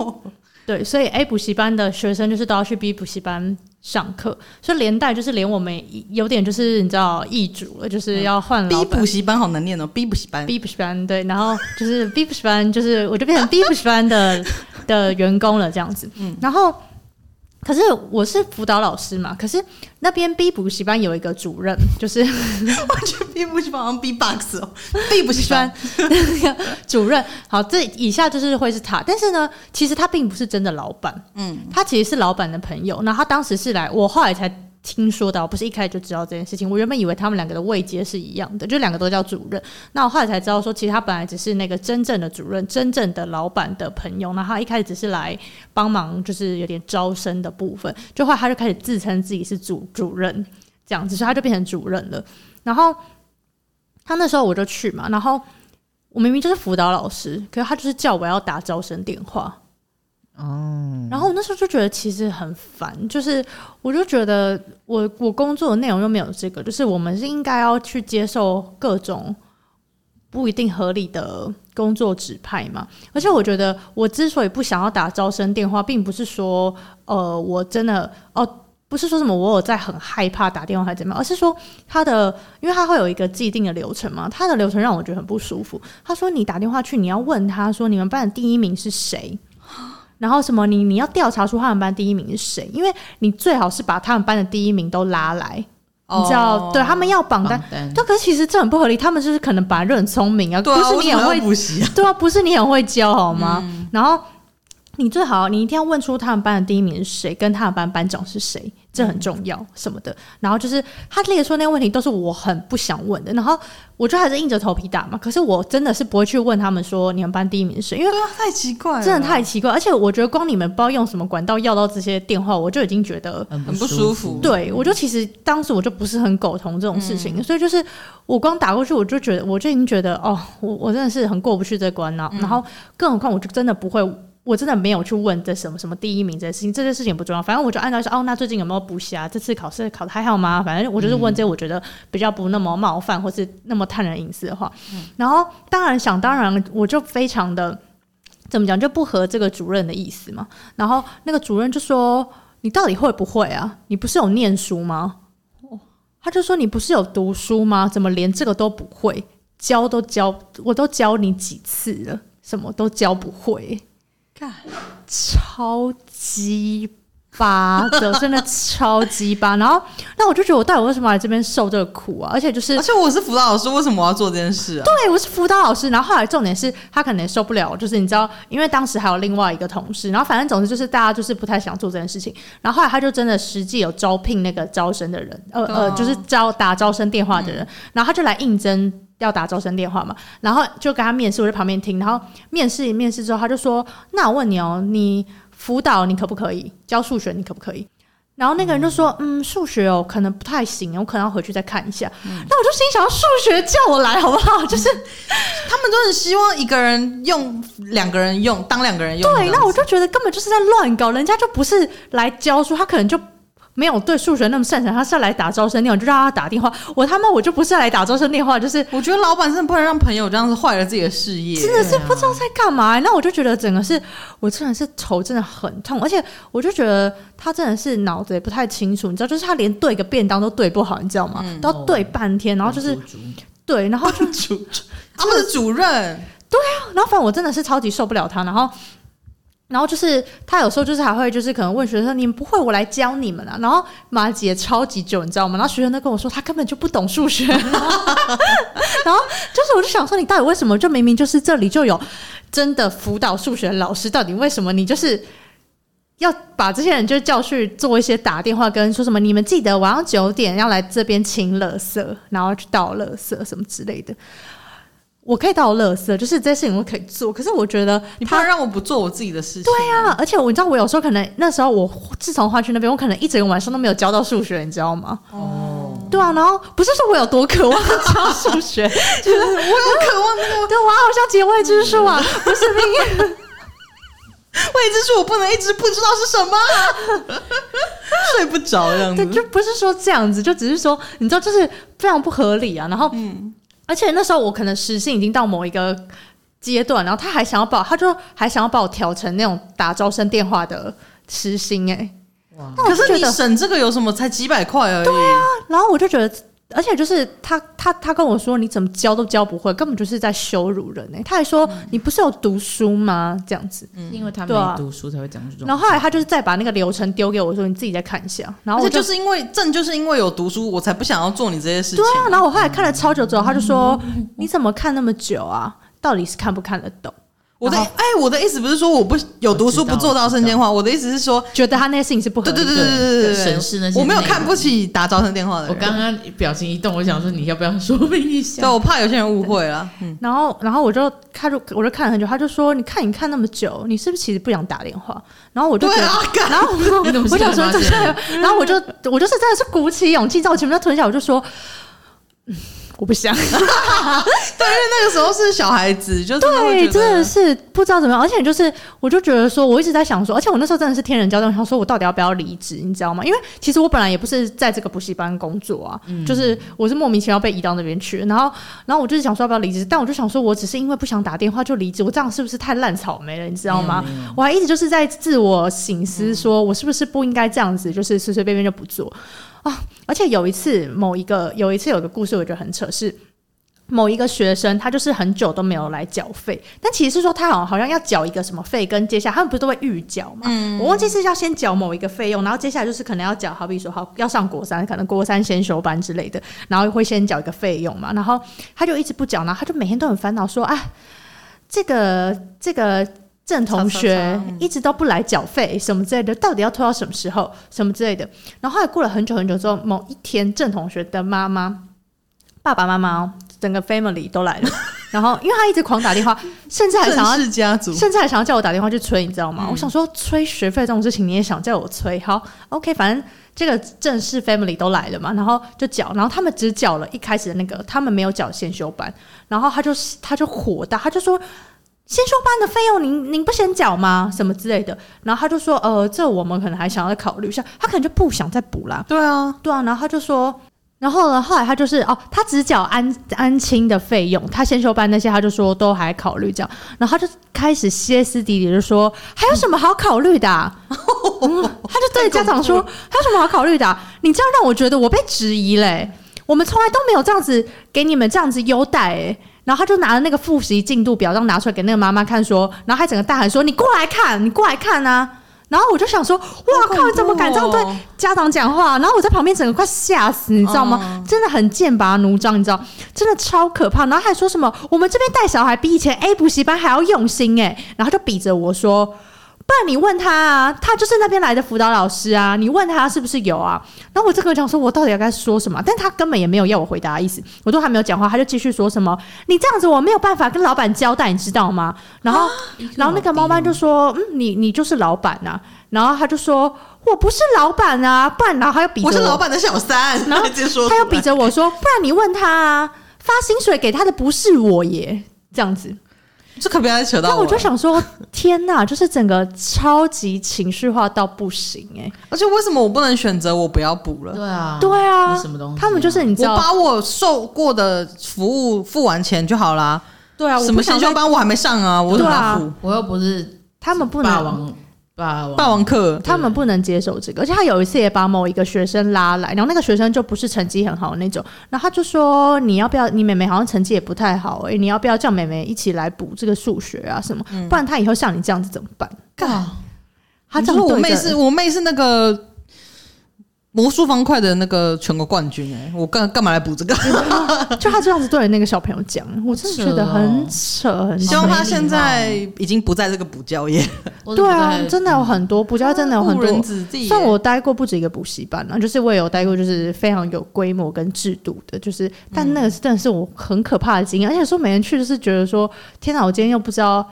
对，所以 A 补习班的学生就是都要去 B 补习班上课，所以连带就是连我们有点就是你知道易主了，就是要换了。B 补习班好难念哦，B 补习班，B 补习班对，然后就是 B 补习班，就是我就变成 B 补习班的。的员工了这样子，嗯，然后可是我是辅导老师嘛，可是那边 B 补习班有一个主任，就是 我觉得 B 补习班好像 B box 哦，B 补习班。那 个主任，好，这以下就是会是他，但是呢，其实他并不是真的老板，嗯，他其实是老板的朋友，那他当时是来，我后来才。听说的，不是一开始就知道这件事情。我原本以为他们两个的位阶是一样的，就两个都叫主任。那我后来才知道说，其实他本来只是那个真正的主任，真正的老板的朋友。那他一开始只是来帮忙，就是有点招生的部分。就后来他就开始自称自己是主主任，这样子，所以他就变成主任了。然后他那时候我就去嘛，然后我明明就是辅导老师，可是他就是叫我要打招生电话。哦，然后我那时候就觉得其实很烦，就是我就觉得我我工作的内容又没有这个，就是我们是应该要去接受各种不一定合理的工作指派嘛。而且我觉得我之所以不想要打招生电话，并不是说呃我真的哦不是说什么我有在很害怕打电话还是怎么样，而是说他的因为他会有一个既定的流程嘛，他的流程让我觉得很不舒服。他说你打电话去，你要问他说你们班的第一名是谁。然后什么？你你要调查出他们班第一名是谁？因为你最好是把他们班的第一名都拉来，你知道，对他们要榜单，但，可是其实这很不合理。他们就是可能本来就很聪明啊，不是你很会补习，对啊，不是你很会教好吗？然后。你最好，你一定要问出他们班的第一名是谁，跟他们班班长是谁，这很重要什么的。然后就是他列出那个问题，都是我很不想问的。然后我就还是硬着头皮打嘛。可是我真的是不会去问他们说你们班第一名是谁，因为太奇怪了，真的太奇怪。而且我觉得光你们不知道用什么管道要到这些电话，我就已经觉得很不舒服。对，我就其实当时我就不是很苟同这种事情，所以就是我光打过去，我就觉得我就已经觉得哦，我我真的是很过不去这关了。然后更何况我就真的不会。我真的没有去问这什么什么第一名这些事情，这些事情不重要。反正我就按照说，哦，那最近有没有补习啊？这次考试考的还好吗？反正我就是问这些，我觉得比较不那么冒犯，或是那么探人隐私的话。嗯、然后当然想当然，我就非常的怎么讲，就不合这个主任的意思嘛。然后那个主任就说：“你到底会不会啊？你不是有念书吗？”他就说：“你不是有读书吗？怎么连这个都不会？教都教，我都教你几次了，什么都教不会。” 超级巴的，真的超级巴。然后，那我就觉得我到底为什么来这边受这个苦啊？而且就是，而且我是辅导老师，为什么我要做这件事啊？对，我是辅导老师。然后后来重点是他可能也受不了，就是你知道，因为当时还有另外一个同事。然后反正总之就是大家就是不太想做这件事情。然后后来他就真的实际有招聘那个招生的人，呃呃，就是招打招生电话的人。然后他就来应征。要打招生电话嘛，然后就跟他面试，我在旁边听。然后面试面试之后，他就说：“那我问你哦，你辅导你可不可以教数学？你可不可以？”然后那个人就说：“嗯，数学哦，可能不太行，我可能要回去再看一下。嗯”那我就心想：数学叫我来好不好？就是他们都很希望一个人用，两个人用，当两个人用。对，那我就觉得根本就是在乱搞，人家就不是来教书，他可能就。没有对数学那么擅长，他是要来打招生电话，就让他打电话。我他妈我就不是来打招生电话，就是我觉得老板真的不能让朋友这样子坏了自己的事业，真的是不知道在干嘛、欸。那我就觉得整个是我真的是头真的很痛，而且我就觉得他真的是脑子也不太清楚，你知道，就是他连对个便当都对不好，你知道吗？嗯、都要对半天，然后就是对，然后就 主他们的主任 对啊，然后反正我真的是超级受不了他，然后。然后就是他有时候就是还会就是可能问学生，你们不会，我来教你们啊。然后马姐超级久，你知道吗？然后学生都跟我说他根本就不懂数学。然后就是我就想说，你到底为什么？就明明就是这里就有真的辅导数学老师，到底为什么你就是要把这些人就叫去做一些打电话跟说什么？你们记得晚上九点要来这边清垃圾，然后去倒垃圾什么之类的。我可以到垃圾，就是这些事情我可以做。可是我觉得你不要让我不做我自己的事情。对呀、啊，而且我你知道，我有时候可能那时候我自从换去那边，我可能一整个晚上都没有教到数学，你知道吗？哦，对啊，然后不是说我有多渴望教数学，就是我有渴望那个，对，我好像解未知数啊，不是命运未知数，我不能一直不知道是什么，睡不着这样子。对，就不是说这样子，就只是说你知道，就是非常不合理啊。然后嗯。而且那时候我可能时薪已经到某一个阶段，然后他还想要把，他就还想要把我调成那种打招生电话的时薪哎，哇！可是你省这个有什么？才几百块而已。对啊，然后我就觉得。而且就是他，他，他跟我说，你怎么教都教不会，根本就是在羞辱人呢、欸。他还说，你不是有读书吗？这样子，嗯、因为他没读书才会讲这种。然后后来他就是再把那个流程丢给我说，你自己再看一下。然后我就，就是因为正就是因为有读书，我才不想要做你这些事情。对啊，然后我后来看了超久之后，他就说，你怎么看那么久啊？到底是看不看得懂？我的哎，我的意思不是说我不有读书不做到生电话，我的意思是说，觉得他那些事情是不合理。对对对对对对对，审视那些。我没有看不起打招生电话的人。我刚刚表情一动，我想说你要不要说明一下？对，我怕有些人误会了。然后，然后我就看，就我就看了很久。他就说：“你看，你看那么久，你是不是其实不想打电话？”然后我就觉得，然后我想说，然后我就我就是真的是鼓起勇气，在我前面吞下，我就说。我不想，对，因为那个时候是小孩子，就对，真的是不知道怎么样，而且就是，我就觉得说，我一直在想说，而且我那时候真的是天人交战，想说我到底要不要离职，你知道吗？因为其实我本来也不是在这个补习班工作啊，嗯、就是我是莫名其妙被移到那边去，然后，然后我就是想说要不要离职，但我就想说，我只是因为不想打电话就离职，我这样是不是太烂草莓了，你知道吗？嗯、我还一直就是在自我醒思，说我是不是不应该这样子，就是随随便便就不做。啊！而且有一次，某一个有一次有一个故事，我觉得很扯，是某一个学生，他就是很久都没有来缴费，但其实是说他好像好像要缴一个什么费，跟接下来他们不是都会预缴嘛？嗯，我忘记是要先缴某一个费用，然后接下来就是可能要缴，好比说好要上国三，可能国三先修班之类的，然后会先缴一个费用嘛，然后他就一直不缴，然后他就每天都很烦恼说，啊，这个这个郑同学一直都不来缴费，什么之类的，到底要拖到什么时候？什么之类的。然后后来过了很久很久之后，某一天郑同学的妈妈、爸爸妈妈。整个 family 都来了，然后因为他一直狂打电话，甚至还想要家族，甚至还想要叫我打电话去催，你知道吗？嗯、我想说催学费这种事情你也想叫我催？好，OK，反正这个正式 family 都来了嘛，然后就缴，然后他们只缴了一开始的那个，他们没有缴先修班，然后他就他就火大，他就说先修班的费用您您不先缴吗？什么之类的，然后他就说呃，这我们可能还想要再考虑一下，他可能就不想再补啦。对啊，对啊，然后他就说。然后呢，后来他就是哦，他只缴安安亲的费用，他先修班那些，他就说都还考虑这样。然后他就开始歇斯底里的说，还有什么好考虑的啊？嗯，他就对家长说，还有什么好考虑的啊？你这样让我觉得我被质疑嘞。我们从来都没有这样子给你们这样子优待诶。然后他就拿了那个复习进度表，然后拿出来给那个妈妈看，说，然后还整个大喊说，你过来看，你过来看啊！然后我就想说，哇靠！你怎么敢这样对家长讲话？然后我在旁边整个快吓死，你知道吗？真的很剑拔弩张，你知道，真的超可怕。然后还说什么，我们这边带小孩比以前 A 补习班还要用心诶。然后就比着我说。不然你问他啊，他就是那边来的辅导老师啊，你问他是不是有啊？然后我这个讲说，我到底要该说什么？但他根本也没有要我回答的意思，我都还没有讲话，他就继续说什么，你这样子我没有办法跟老板交代，你知道吗？然后，然后那个猫妈就说，嗯，你你就是老板呐。然后他就说，我不是老板啊，不然然后他又比着我，我是老板的小三，然后 他又比着我说，不然你问他啊，发薪水给他的不是我耶，这样子。这可不要扯到我。那我就想说，天哪，就是整个超级情绪化到不行哎！而且为什么我不能选择我不要补了？对啊，对啊，什么东西？他们就是你知道，我把我受过的服务付完钱就好啦。对啊，什么先修班我还没上啊，我怎么付？我又不是他们不能。霸王霸王课，他们不能接受这个，而且他有一次也把某一个学生拉来，然后那个学生就不是成绩很好的那种，然后他就说：“你要不要？你妹妹好像成绩也不太好，欸，诶，你要不要叫妹妹一起来补这个数学啊什么？不然他以后像你这样子怎么办？”干，嗯，他这样我妹是我妹是那个。魔术方块的那个全国冠军哎、欸，我干干嘛来补这个？就他这样子对那个小朋友讲，我真的觉得很扯，很扯。希望他现在已经不在这个补教业。对啊，真的有很多补教，真的有很多。像我待过不止一个补习班啊，就是我也有待过，就是非常有规模跟制度的，就是但那个是真的是我很可怕的经验，而且说每人去就是觉得说，天哪，我今天又不知道。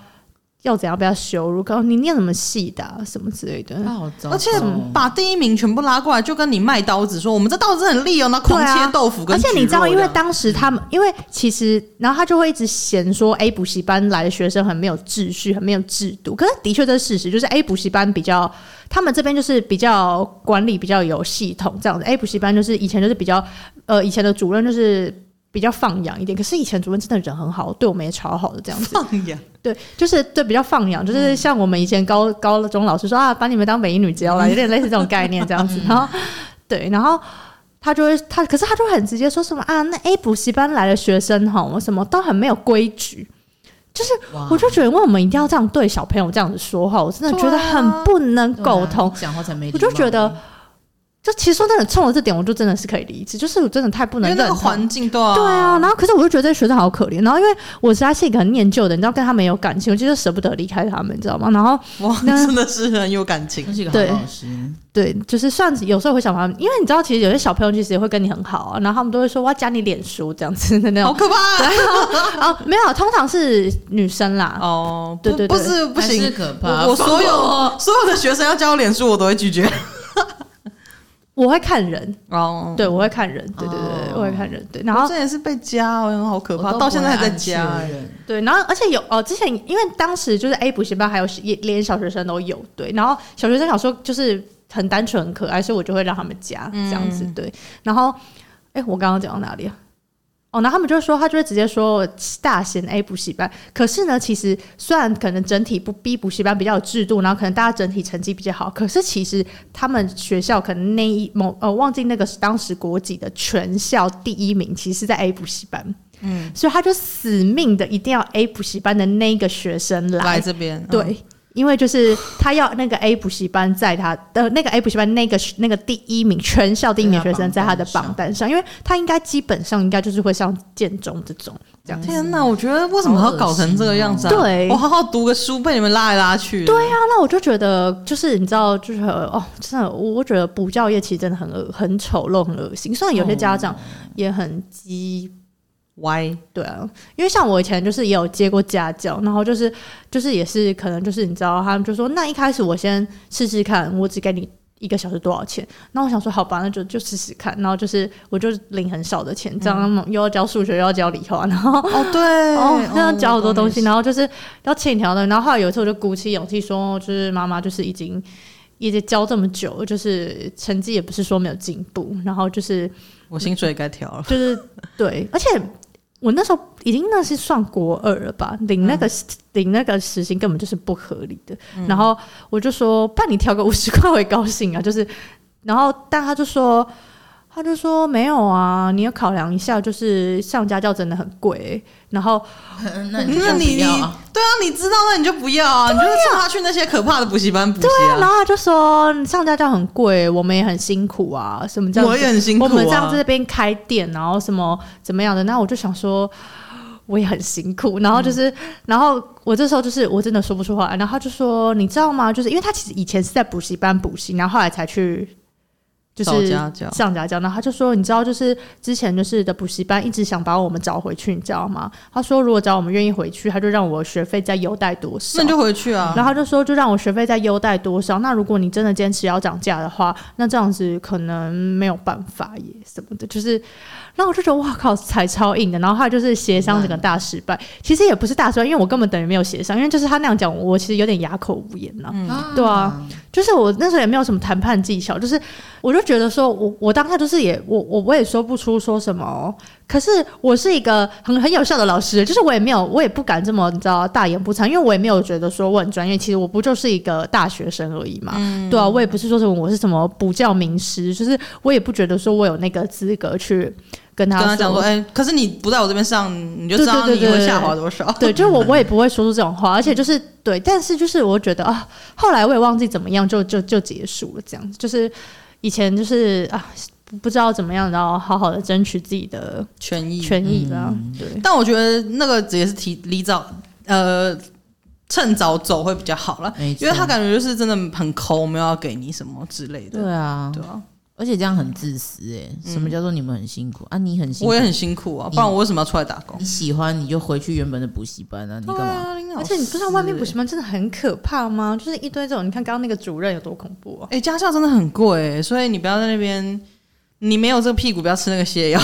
要怎样被他羞辱？告诉你念什么戏的、啊，什么之类的。而且把第一名全部拉过来，就跟你卖刀子说：“我们这刀子很利哦，那狂切豆腐。”而且你知道，因为当时他们，因为其实，然后他就会一直嫌说：“A 补习班来的学生很没有秩序，很没有制度。”可是的确这是事实，就是 A 补习班比较，他们这边就是比较管理比较有系统这样子。A 补习班就是以前就是比较，呃，以前的主任就是。比较放养一点，可是以前主任真的人很好，对我们也超好的这样子。放养，对，就是对比较放养，就是像我们以前高高中老师说啊，把你们当美女教了，有点类似这种概念这样子。然后，对，然后他就会他，可是他就很直接说什么啊，那 A 补习班来的学生哈，我什么都很没有规矩，就是我就觉得为什么一定要这样对小朋友这样子说话，我真的觉得很不能苟同，讲话才没，我就觉得。就其实说真的，冲着这点，我就真的是可以理解。就是我真的太不能。因为那个环境对啊，对啊。然后，可是我就觉得这学生好可怜。然后，因为我实在是一个很念旧的，你知道，跟他们有感情，我就是舍不得离开他们，你知道吗？然后，哇，真的是很有感情。是一个好老师。对，就是算有时候会想他们，因为你知道，其实有些小朋友其实也会跟你很好啊。然后他们都会说我要加你脸书这样子的那种。好可怕啊！哦，没有，通常是女生啦。哦，对对对，不是不行，可怕。我所有所有的学生要加我脸书，我都会拒绝。我会看人哦，oh. 对，我会看人，对对对，oh. 我会看人，对。然后这也是被加，好可怕，到现在还在加人。对，然后而且有哦，之前因为当时就是 A 补习班，还有连小学生都有，对。然后小学生小时候就是很单纯、很可爱，所以我就会让他们加这样子，对。然后，哎，我刚刚讲到哪里啊？哦，那他们就说，他就会直接说大嫌 A 补习班。可是呢，其实虽然可能整体不 B 补习班比较有制度，然后可能大家整体成绩比较好，可是其实他们学校可能那一某呃忘记那个是当时国籍的全校第一名，其实是在 A 补习班。嗯，所以他就死命的一定要 A 补习班的那个学生来，来这边，嗯、对。因为就是他要那个 A 补习班在他的那个 A 补习班那个那个第一名全校第一名学生在他的榜单上，因为他应该基本上应该就是会上建中这种这样。天哪，我觉得为什么要搞成这个样子啊？对，我好好读个书被你们拉来拉去。对、啊，那我就觉得就是你知道就是哦，真的，我觉得补教业其实真的很恶很丑陋很恶心，虽然有些家长也很激。歪对啊，因为像我以前就是也有接过家教，然后就是就是也是可能就是你知道，他们就说那一开始我先试试看，我只给你一个小时多少钱？那我想说好吧，那就就试试看，然后就是我就领很少的钱，这样又要教数学又要教理化，然后哦对，哦这样教好多东西，然后就是要欠条的，然后后来有一次我就鼓起勇气说，就是妈妈就是已经一直教这么久，就是成绩也不是说没有进步，然后就是我薪水也该调了，就是对，而且。我那时候已经那是算国二了吧，领那个领、嗯、那个时薪根本就是不合理的。嗯、然后我就说，帮你调个五十块，我也高兴啊。就是，然后但他就说。他就说没有啊，你要考量一下，就是上家教真的很贵、欸。然后，那你那你、啊、对啊，你知道那你就不要啊，啊你就送他去那些可怕的补习班补习啊。对啊，然后他就说上家教很贵，我们也很辛苦啊，什么这样？我也很辛苦、啊，我们这样在这边开店，然后什么怎么样的？那我就想说，我也很辛苦。然后就是，嗯、然后我这时候就是我真的说不出话来。然后他就说，你知道吗？就是因为他其实以前是在补习班补习，然后后来才去。就是上家教，然后他就说，你知道，就是之前就是的补习班一直想把我们找回去，你知道吗？他说，如果只要我们愿意回去，他就让我学费再优待多少，那你就回去啊。然后他就说，就让我学费再优待多少。那如果你真的坚持要涨价的话，那这样子可能没有办法耶，什么的，就是。然后我就觉得哇靠，踩超硬的。然后后来就是协商整个大失败，其实也不是大失败，因为我根本等于没有协商，因为就是他那样讲，我其实有点哑口无言呐。嗯，对啊，就是我那时候也没有什么谈判技巧，就是我就觉得说我我当下就是也我我我也说不出说什么。可是我是一个很很有效的老师，就是我也没有，我也不敢这么你知道大言不惭，因为我也没有觉得说我很专业。其实我不就是一个大学生而已嘛，嗯、对啊，我也不是说什么我是什么补教名师，就是我也不觉得说我有那个资格去跟他，跟他讲说，哎、欸，可是你不在我这边上，你就知道你会下滑多少。对，就是我我也不会说出这种话，而且就是对，但是就是我觉得啊，后来我也忘记怎么样就就就结束了，这样子，就是以前就是啊。不知道怎么样，然后好好的争取自己的权益权益了。嗯、对，但我觉得那个也是提离早，呃，趁早走会比较好了，因为他感觉就是真的很抠，没有要给你什么之类的。对啊，对啊。而且这样很自私哎！什么叫做你们很辛苦啊？你很辛苦，我也很辛苦啊！不然我为什么要出来打工？你喜欢你就回去原本的补习班啊！你干嘛？而且你不知道外面补习班真的很可怕吗？就是一堆这种，你看刚刚那个主任有多恐怖啊！哎，家教真的很贵，所以你不要在那边。你没有这个屁股，不要吃那个泻药。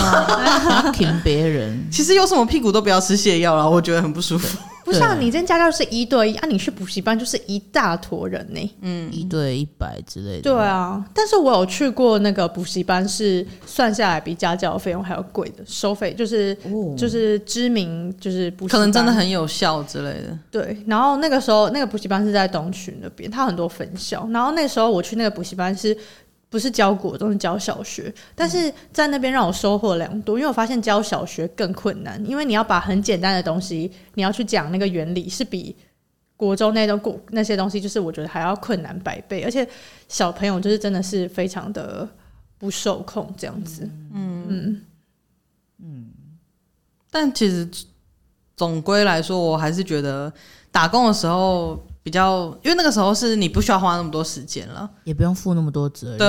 听 别人，其实有什么屁股都不要吃泻药了，我觉得很不舒服。不像、啊、你这家教是一对一啊，你去补习班就是一大坨人呢、欸。嗯，一对一百之类的。对啊，但是我有去过那个补习班，是算下来比家教费用还要贵的，收费就是、哦、就是知名就是补习班，可能真的很有效之类的。对，然后那个时候那个补习班是在东区那边，它很多分校。然后那时候我去那个补习班是。不是教国中，是教小学，但是在那边让我收获良多，因为我发现教小学更困难，因为你要把很简单的东西，你要去讲那个原理，是比国中那种国那些东西，就是我觉得还要困难百倍，而且小朋友就是真的是非常的不受控这样子，嗯。嗯。嗯，但其实总归来说，我还是觉得打工的时候。比较，因为那个时候是你不需要花那么多时间了，也不用负那么多责任。对，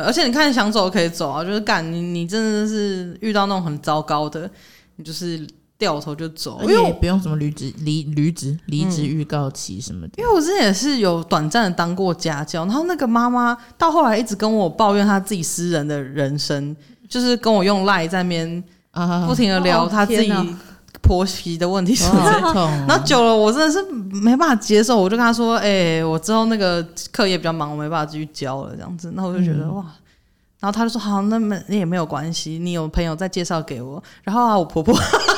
而且你看想走可以走啊，就是干你，你真的是遇到那种很糟糕的，你就是掉头就走，因为也不用什么离职、离离职、离职预告期什么的。因为我之前也是有短暂的当过家教，然后那个妈妈到后来一直跟我抱怨她自己私人的人生，就是跟我用赖在那边不停的聊她自己。婆媳的问题是不是？然后久了，我真的是没办法接受。我就跟他说：“哎、欸，我之后那个课业比较忙，我没办法继续教了。”这样子，那我就觉得、嗯、哇。然后他就说：“好，那么那也没有关系，你有朋友再介绍给我。”然后啊，我婆婆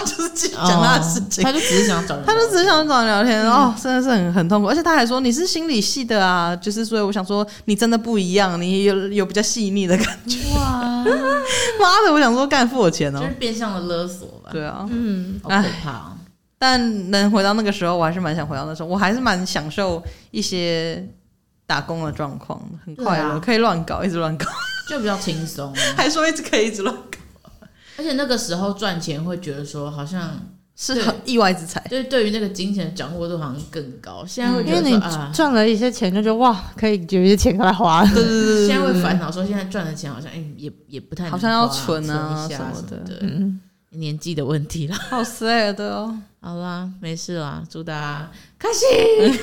就 是己讲他的事情，他就只是想找人，他就只是想找人聊天。哦，真的是很很痛苦，而且他还说你是心理系的啊，就是所以我想说你真的不一样，你有有比较细腻的感觉。哇，妈的，我想说干付我钱哦，就是变相的勒索吧。对啊，嗯，好可怕。但能回到那个时候，我还是蛮想回到那时候，我还是蛮享受一些打工的状况，很快乐，可以乱搞，一直乱搞，就比较轻松，还说一直可以一直乱搞。而且那个时候赚钱会觉得说好像是很意外之财，对，对于那个金钱的掌握度好像更高。现在会觉得因为你赚了一些钱，就觉得哇，可以有一些钱来花。对对对，现在会烦恼说现在赚的钱好像哎也也不太，好像要存啊什么的。嗯，年纪的问题了，好 sad 哦。好啦，没事啦，祝大家开心。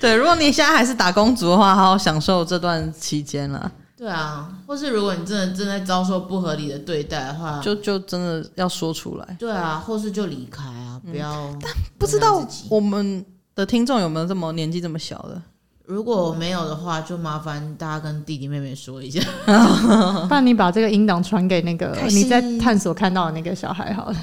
对，如果你现在还是打工族的话，好好享受这段期间了。对啊，或是如果你真的正在遭受不合理的对待的话，就就真的要说出来。对啊，或是就离开啊，不要。嗯、但不知道我们的听众有没有这么年纪这么小的？如果没有的话，就麻烦大家跟弟弟妹妹说一下，不然你把这个音档传给那个你在探索看到的那个小孩好了。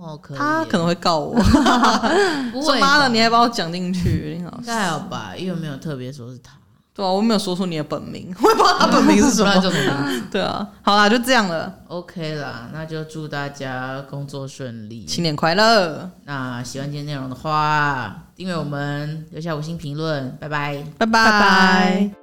哦，可以。他可能会告我。不会，妈的，你还把我讲进去，应该还好吧？因为没有特别说是他。对啊，我没有说出你的本名，我也不知道他本名是什么。对啊，好啦，就这样了。OK 啦，那就祝大家工作顺利，新年快乐。那喜欢今天内容的话，订阅我们，留下五星评论，拜拜，拜拜。